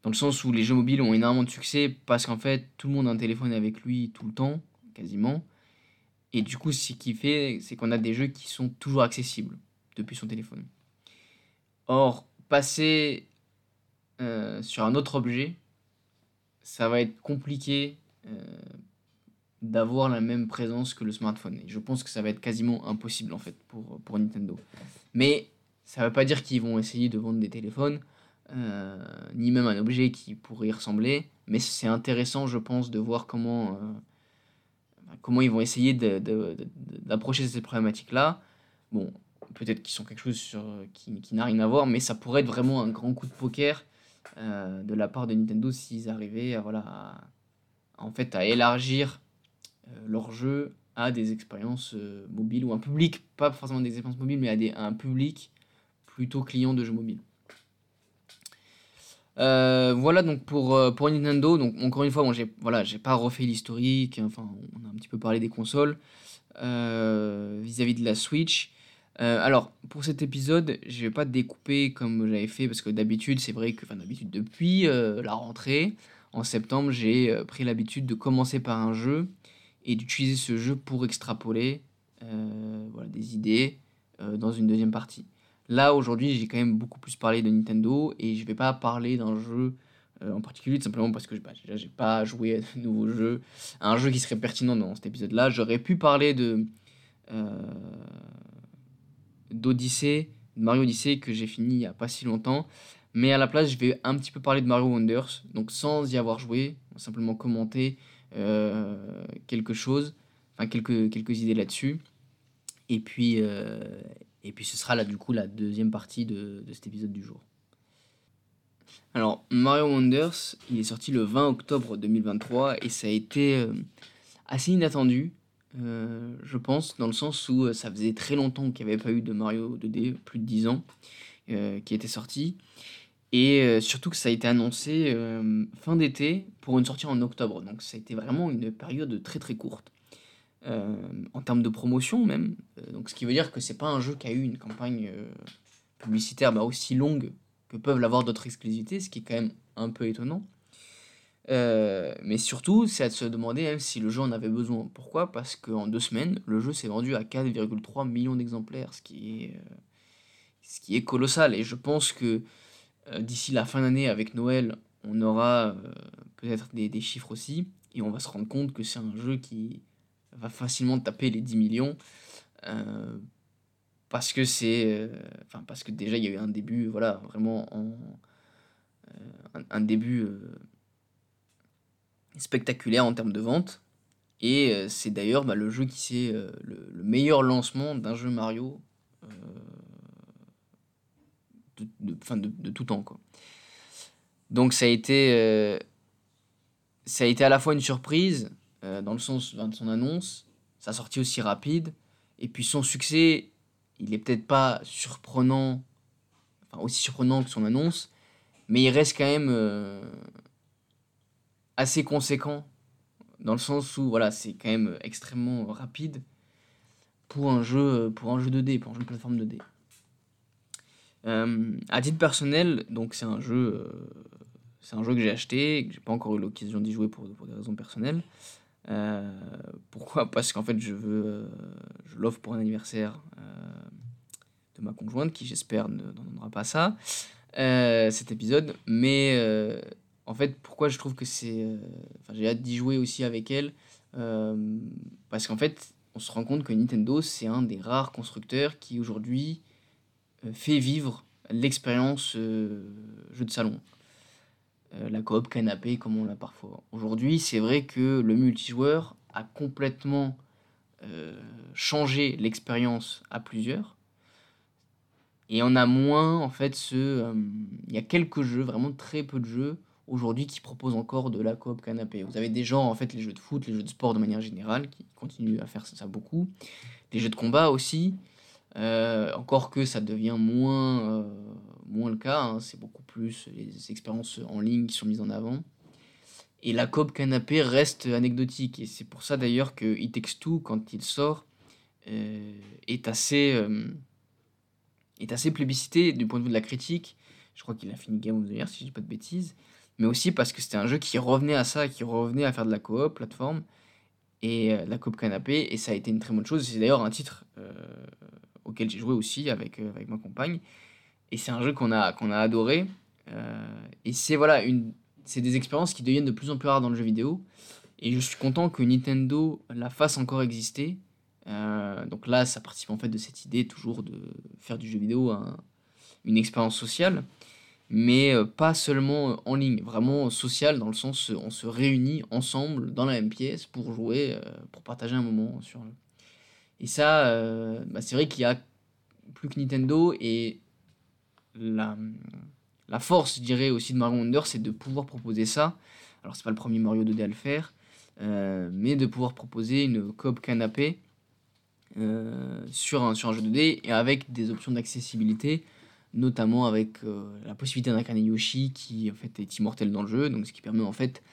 dans le sens où les jeux mobiles ont énormément de succès parce qu'en fait tout le monde a un téléphone avec lui tout le temps, quasiment. Et du coup, ce qui fait, c'est qu'on a des jeux qui sont toujours accessibles depuis son téléphone. Or, passer euh, sur un autre objet, ça va être compliqué euh, d'avoir la même présence que le smartphone. Et je pense que ça va être quasiment impossible en fait pour, pour Nintendo. Mais ça ne veut pas dire qu'ils vont essayer de vendre des téléphones euh, ni même un objet qui pourrait y ressembler, mais c'est intéressant, je pense, de voir comment, euh, comment ils vont essayer d'approcher cette problématique-là. Bon, peut-être qu'ils sont quelque chose sur, qui, qui n'a rien à voir, mais ça pourrait être vraiment un grand coup de poker euh, de la part de Nintendo s'ils arrivaient à, voilà, en fait, à élargir leur jeu à des expériences mobiles ou un public, pas forcément des expériences mobiles, mais à, des, un public plutôt client de jeux mobiles. Euh, voilà donc pour, euh, pour Nintendo. Donc encore une fois, bon, j'ai voilà, pas refait l'historique. Enfin, on a un petit peu parlé des consoles euh, vis-à-vis de la Switch. alors pour cet épisode, je vais pas découper comme j'avais fait parce que d'habitude, c'est vrai que, d'habitude depuis la rentrée en septembre, j'ai pris l'habitude de commencer par un jeu et d'utiliser ce jeu pour extrapoler voilà, des idées dans une deuxième partie. Là, aujourd'hui, j'ai quand même beaucoup plus parlé de Nintendo et je vais pas parler d'un jeu euh, en particulier, simplement parce que bah, déjà, j'ai pas joué à de nouveaux jeux, un jeu qui serait pertinent dans cet épisode-là. J'aurais pu parler de euh, d'Odyssey, de Mario Odyssey que j'ai fini il y a pas si longtemps. Mais à la place, je vais un petit peu parler de Mario Wonders, donc sans y avoir joué, simplement commenter euh, quelque chose, enfin quelques, idées là-dessus. Et puis, et puis ce sera là du coup la deuxième partie de, cet épisode du jour. Alors Mario Wonders, il est sorti le 20 octobre 2023 et ça a été euh, assez inattendu, euh, je pense, dans le sens où euh, ça faisait très longtemps qu'il n'y avait pas eu de Mario 2D, plus de 10 ans, qui était sorti. Et surtout que ça a été annoncé fin d'été pour une sortie en octobre. Donc ça a été vraiment une période très très courte. Euh, en termes de promotion même. Euh, donc, ce qui veut dire que c'est pas un jeu qui a eu une campagne euh, publicitaire bah, aussi longue que peuvent l'avoir d'autres exclusivités, ce qui est quand même un peu étonnant. mais surtout, c'est à se demander même si le jeu en avait besoin. Pourquoi? Parce qu'en deux semaines, le jeu s'est vendu à 4,3 millions d'exemplaires, ce, qui ce qui est colossal. Et je pense que d'ici la fin d'année, avec Noël, on aura peut-être des, des, chiffres aussi, et on va se rendre compte que c'est un jeu qui, va facilement taper les 10 millions. Euh, parce que c'est. Euh, enfin, parce que déjà, il y a eu un début, voilà, vraiment en. Euh, un, début spectaculaire en termes de vente. Et c'est d'ailleurs bah, le jeu qui le, meilleur lancement d'un jeu Mario de, de, de, tout temps. Quoi. Donc ça a été. ça a été à la fois une surprise, euh, dans le sens de son annonce, sa sortie aussi rapide. Et puis son succès, il est peut-être pas surprenant, aussi surprenant que son annonce, mais il reste quand même euh, assez conséquent dans le sens où voilà, c'est quand même extrêmement rapide pour un jeu pour un jeu 2D, pour un jeu de plateforme 2D. Euh, à titre personnel, donc c'est un jeu, euh, c'est un jeu que j'ai acheté, que j'ai pas encore eu l'occasion d'y jouer pour, des raisons personnelles. Euh, pourquoi? Parce qu'en fait, je veux, je l'offre pour un anniversaire de ma conjointe, qui j'espère ne donnera pas ça, cet épisode. Mais en fait, pourquoi je trouve que c'est, j'ai hâte d'y jouer aussi avec elle, parce qu'en fait, on se rend compte que Nintendo, c'est un des rares constructeurs qui aujourd'hui euh, fait vivre l'expérience euh, jeu de salon. Euh, la coop canapé comme on l'a parfois. Aujourd'hui, c'est vrai que le multijoueur a complètement changé l'expérience à plusieurs. Et on a moins, en fait, ce. Il y a quelques jeux, vraiment très peu de jeux, aujourd'hui, qui proposent encore de la coop canapé. Vous avez des gens, en fait, les jeux de foot, les jeux de sport de manière générale, qui continuent à faire ça beaucoup. Des jeux de combat aussi. Euh, encore que ça devient moins, euh, moins le cas, hein. c'est beaucoup plus les expériences en ligne qui sont mises en avant. Et la coop canapé reste anecdotique, et c'est pour ça d'ailleurs que It Takes Two, quand il sort, euh, est, assez, est assez plébiscité du point de vue de la critique. Je crois qu'il a fini Game of the Year, si je dis pas de bêtises. Mais aussi parce que c'était un jeu qui revenait à ça, qui revenait à faire de la coop, plateforme, et la coop canapé, et ça a été une très bonne chose. C'est d'ailleurs un titre auquel j'ai joué aussi avec, euh, avec ma compagne. Et c'est un jeu qu'on a, qu'on a adoré. Euh, et c'est voilà, des expériences qui deviennent de plus en plus rares dans le jeu vidéo. Et je suis content que Nintendo la fasse encore exister. Euh, donc là, ça participe en fait de cette idée toujours de faire du jeu vidéo une expérience sociale, mais pas seulement en ligne, vraiment sociale dans le sens on se réunit ensemble dans la même pièce pour jouer, pour partager un moment sur, et ça, euh, bah, c'est vrai qu'il y a plus que Nintendo et la, la force, je dirais, aussi de Mario Wonder, c'est de pouvoir proposer ça. Alors, c'est pas le premier Mario 2D à le faire, euh, mais de pouvoir proposer une coop canapé euh, sur, un, sur un jeu 2D et avec des options d'accessibilité, notamment avec la possibilité d'incarner Yoshi qui en fait est immortel dans le jeu, donc ce qui permet en fait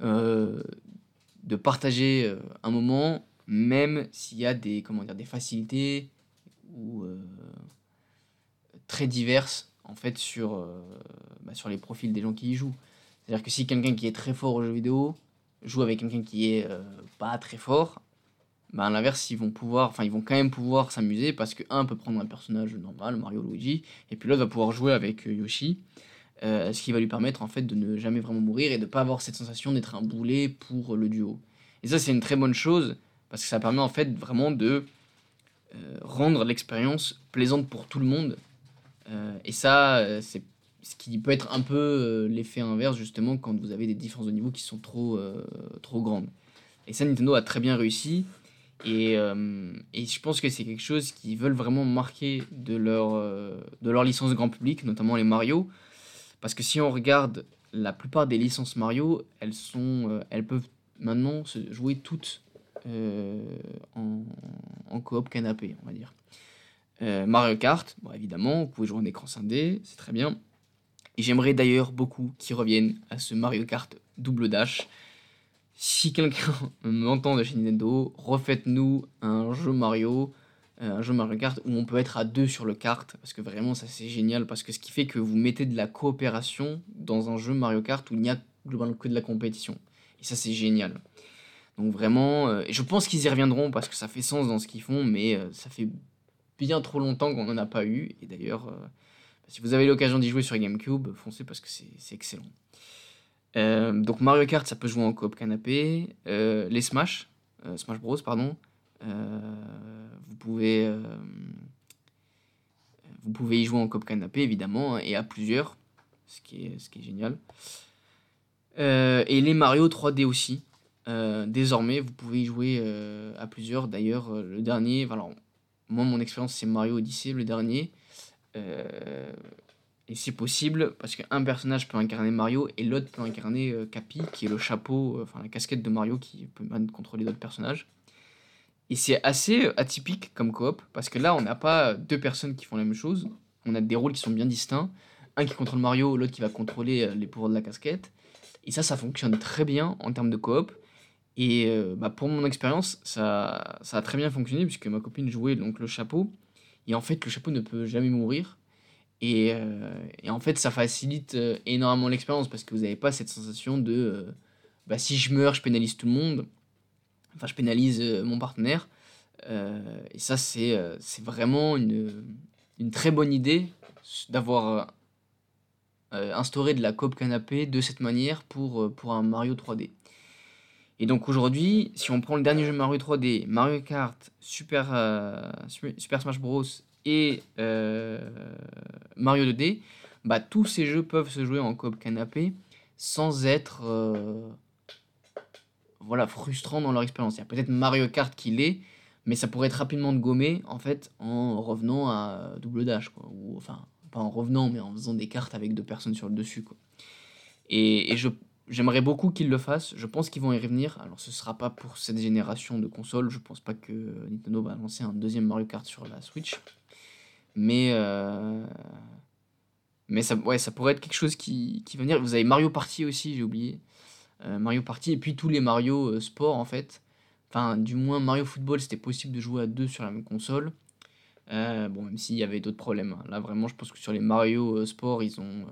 de partager un moment même s'il y a des, comment dire, des facilités ou, euh, très diverses en fait sur, euh, bah, sur les profils des gens qui y jouent. C'est-à-dire que si quelqu'un qui est très fort aux jeux vidéo joue avec quelqu'un qui est euh, pas très fort, bah à l'inverse, ils vont pouvoir, enfin ils vont quand même pouvoir s'amuser parce que un peut prendre un personnage normal, Mario, Luigi, et puis l'autre va pouvoir jouer avec Yoshi, ce qui va lui permettre en fait de ne jamais vraiment mourir et de ne pas avoir cette sensation d'être un boulet pour le duo. Et ça c'est une très bonne chose parce que ça permet en fait vraiment de euh, rendre l'expérience plaisante pour tout le monde. Euh, et ça, euh, c'est ce qui peut être un peu l'effet inverse justement quand vous avez des différences de niveau qui sont trop, trop grandes. Et ça, Nintendo a très bien réussi. Et, et je pense que c'est quelque chose qu'ils veulent vraiment marquer de leur, de leur licence grand public, notamment les Mario. Parce que si on regarde la plupart des licences Mario, elles, sont, elles peuvent maintenant se jouer toutes en, en, coop canapé, on va dire. Euh, Mario Kart, bon, évidemment, vous pouvez jouer en écran scindé, c'est très bien. Et j'aimerais d'ailleurs beaucoup qu'ils reviennent à ce Mario Kart double dash. Si quelqu'un m'entend de chez Nintendo, refaites-nous un jeu Mario, euh, un jeu Mario Kart où on peut être à deux sur le kart, parce que vraiment ça c'est génial, parce que ce qui fait que vous mettez de la coopération dans un jeu Mario Kart où il n'y a globalement que de la compétition. Et ça c'est génial. Donc vraiment, euh, je pense qu'ils y reviendront parce que ça fait sens dans ce qu'ils font, mais euh, ça fait bien trop longtemps qu'on n'en a pas eu. Et d'ailleurs, euh, si vous avez l'occasion d'y jouer sur GameCube, foncez parce que c'est excellent. donc Mario Kart, ça peut jouer en coop canapé. les Smash, Smash Bros, pardon, vous pouvez vous pouvez y jouer en coop canapé évidemment hein, et à plusieurs, ce qui est, ce qui est génial. et les Mario 3D aussi. Euh, désormais, vous pouvez y jouer euh, à plusieurs. D'ailleurs, euh, le dernier, alors, moi, mon expérience, c'est Mario Odyssey, le dernier. et c'est possible parce qu'un personnage peut incarner Mario et l'autre peut incarner Capi, qui est le chapeau, enfin la casquette de Mario qui peut contrôler d'autres personnages. Et c'est assez atypique comme coop, parce que là, on n'a pas deux personnes qui font la même chose. On a des rôles qui sont bien distincts. Un qui contrôle Mario, l'autre qui va contrôler les pouvoirs de la casquette. Et ça, ça fonctionne très bien en termes de coop. Et bah, pour mon expérience, ça, ça a très bien fonctionné, puisque ma copine jouait donc le chapeau. Et en fait, le chapeau ne peut jamais mourir. Et, et en fait, ça facilite énormément l'expérience, parce que vous n'avez pas cette sensation de bah, si je meurs, je pénalise tout le monde enfin je pénalise euh, mon partenaire. Euh, et ça, c'est euh, c'est vraiment une, une très bonne idée d'avoir instauré de la coop canapé de cette manière pour, pour un Mario 3D. Et donc aujourd'hui, si on prend le dernier jeu Mario 3D, Mario Kart, Super, Super Smash Bros. et Mario 2D, bah, tous ces jeux peuvent se jouer en coop canapé sans être voilà, frustrant dans leur expérience. Il y a peut-être Mario Kart qui l'est, mais ça pourrait être rapidement de gommer en fait en revenant à double dash quoi. enfin pas en revenant mais en faisant des cartes avec deux personnes sur le dessus quoi. Et je j'aimerais beaucoup qu'ils le fassent. Je pense qu'ils vont y revenir. Alors ce sera pas pour cette génération de consoles. Je pense pas que Nintendo va lancer un deuxième Mario Kart sur la Switch. Mais euh, mais ça ouais ça pourrait être quelque chose qui, qui va venir. Vous avez Mario Party aussi j'ai oublié. Euh, Mario Party, et puis tous les Mario euh, Sport en fait. Enfin, du moins Mario Football, c'était possible de jouer à deux sur la même console. Euh, bon, même s'il y avait d'autres problèmes. Hein. Là, vraiment, je pense que sur les Mario Sport, ils ont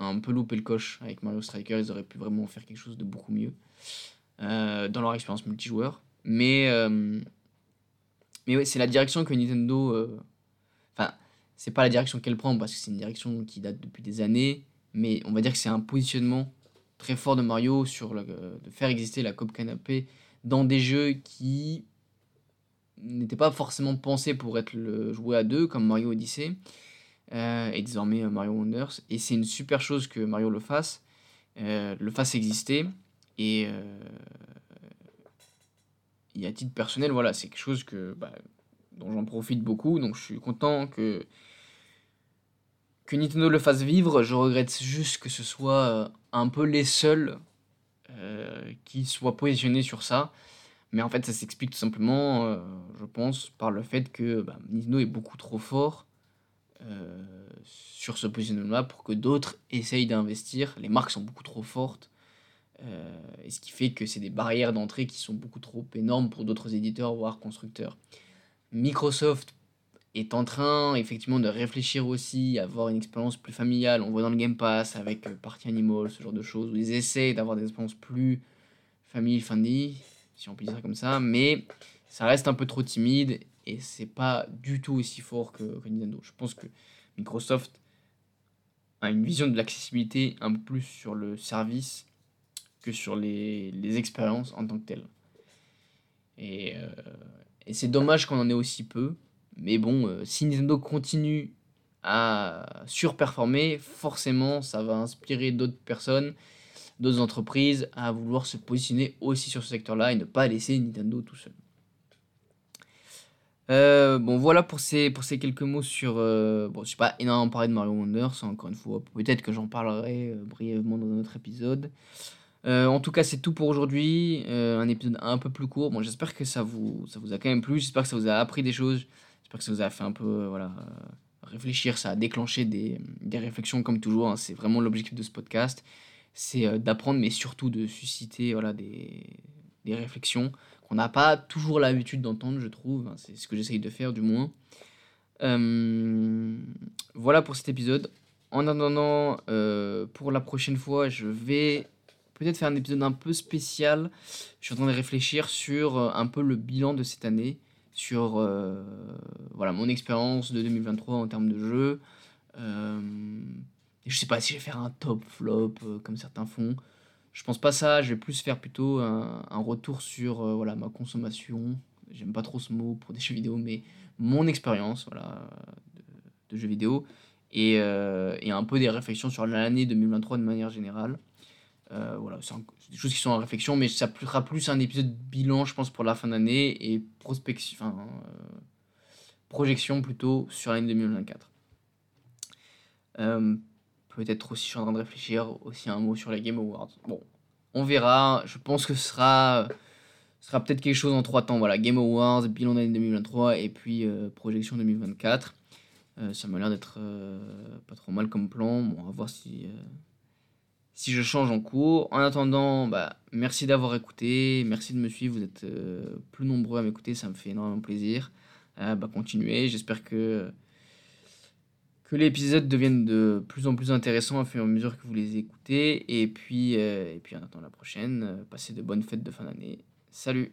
un peu loupé le coche avec Mario Striker. Ils auraient pu vraiment faire quelque chose de beaucoup mieux dans leur expérience multijoueur. Mais, mais ouais, c'est la direction que Nintendo. Enfin, c'est pas la direction qu'elle prend parce que c'est une direction qui date depuis des années. Mais on va dire que c'est un positionnement très fort de Mario sur de faire exister la coop canapé dans des jeux qui n'étaient pas forcément pensés pour être le, joué à deux, comme Mario Odyssey euh, et désormais euh, Mario Wonders. Et c'est une super chose que Mario le fasse, euh, le fasse exister. Et, et, à titre personnel, voilà, c'est quelque chose que, bah, dont j'en profite beaucoup. Donc je suis content que que Nintendo le fasse vivre, je regrette juste que ce soit un peu les seuls qui soient positionnés sur ça. Mais en fait, ça s'explique tout simplement, je pense, par le fait que bah, Nintendo est beaucoup trop fort sur ce positionnement-là pour que d'autres essayent d'investir. Les marques sont beaucoup trop fortes. et ce qui fait que c'est des barrières d'entrée qui sont beaucoup trop énormes pour d'autres éditeurs, voire constructeurs. Microsoft est en train effectivement de réfléchir aussi à avoir une expérience plus familiale. On voit dans le Game Pass avec euh, Party Animal, ce genre de choses, où ils essaient d'avoir des expériences plus family friendly, si on peut dire comme ça, mais ça reste un peu trop timide et c'est pas du tout aussi fort que, Nintendo. Je pense que Microsoft a une vision de l'accessibilité un peu plus sur le service que sur les, les expériences en tant que telles. Et, euh, c'est dommage qu'on en ait aussi peu. Mais bon, euh, si Nintendo continue à surperformer, forcément, ça va inspirer d'autres personnes, d'autres entreprises à vouloir se positionner aussi sur ce secteur-là et ne pas laisser Nintendo tout seul. Euh, bon, voilà pour ces, pour ces quelques mots sur. Euh, bon, je sais pas énormément parlé de Mario Wonders, encore une fois. Peut-être que j'en parlerai brièvement dans un autre épisode. en tout cas, c'est tout pour aujourd'hui. un épisode un peu plus court. Bon, j'espère que ça vous, ça vous a quand même plu. J'espère que ça vous a appris des choses. J'espère que ça vous a fait un peu euh, voilà, euh, réfléchir, ça a déclenché des, des réflexions comme toujours. Hein. c'est vraiment l'objectif de ce podcast. C'est euh, d'apprendre, mais surtout de susciter voilà, des, des réflexions qu'on n'a pas toujours l'habitude d'entendre, je trouve. C'est ce que j'essaye de faire, du moins. voilà pour cet épisode. En attendant, pour la prochaine fois, je vais peut-être faire un épisode un peu spécial. Je suis en train de réfléchir sur un peu le bilan de cette année sur euh, voilà, mon expérience de 2023 en termes de jeu. Euh, je sais pas si je vais faire un top flop euh, comme certains font. Je pense pas ça, je vais plus faire plutôt un, retour sur euh, voilà, ma consommation. J'aime pas trop ce mot pour des jeux vidéo, mais mon expérience voilà, de, jeux vidéo et, et, un peu des réflexions sur l'année 2023 de manière générale. Euh, voilà, c'est des choses qui sont en réflexion, mais ça sera plus un épisode bilan, je pense, pour la fin d'année et prospection, enfin, euh, projection plutôt sur l'année 2024. Euh, peut-être aussi, je suis en train de réfléchir aussi un mot sur les Game Awards. Bon, on verra. Je pense que ce sera sera peut-être quelque chose en trois temps. Voilà, Game Awards, bilan d'année 2023 et puis projection 2024. ça m'a l'air d'être pas trop mal comme plan. Bon, on va voir si si je change en cours. En attendant, bah, merci d'avoir écouté, merci de me suivre, vous êtes euh, plus nombreux à m'écouter, ça me fait énormément plaisir. Euh, bah, continuez, j'espère que, que les épisodes deviennent de plus en plus intéressants à fur et à mesure que vous les écoutez. Et puis, euh, et puis en attendant la prochaine, passez de bonnes fêtes de fin d'année. Salut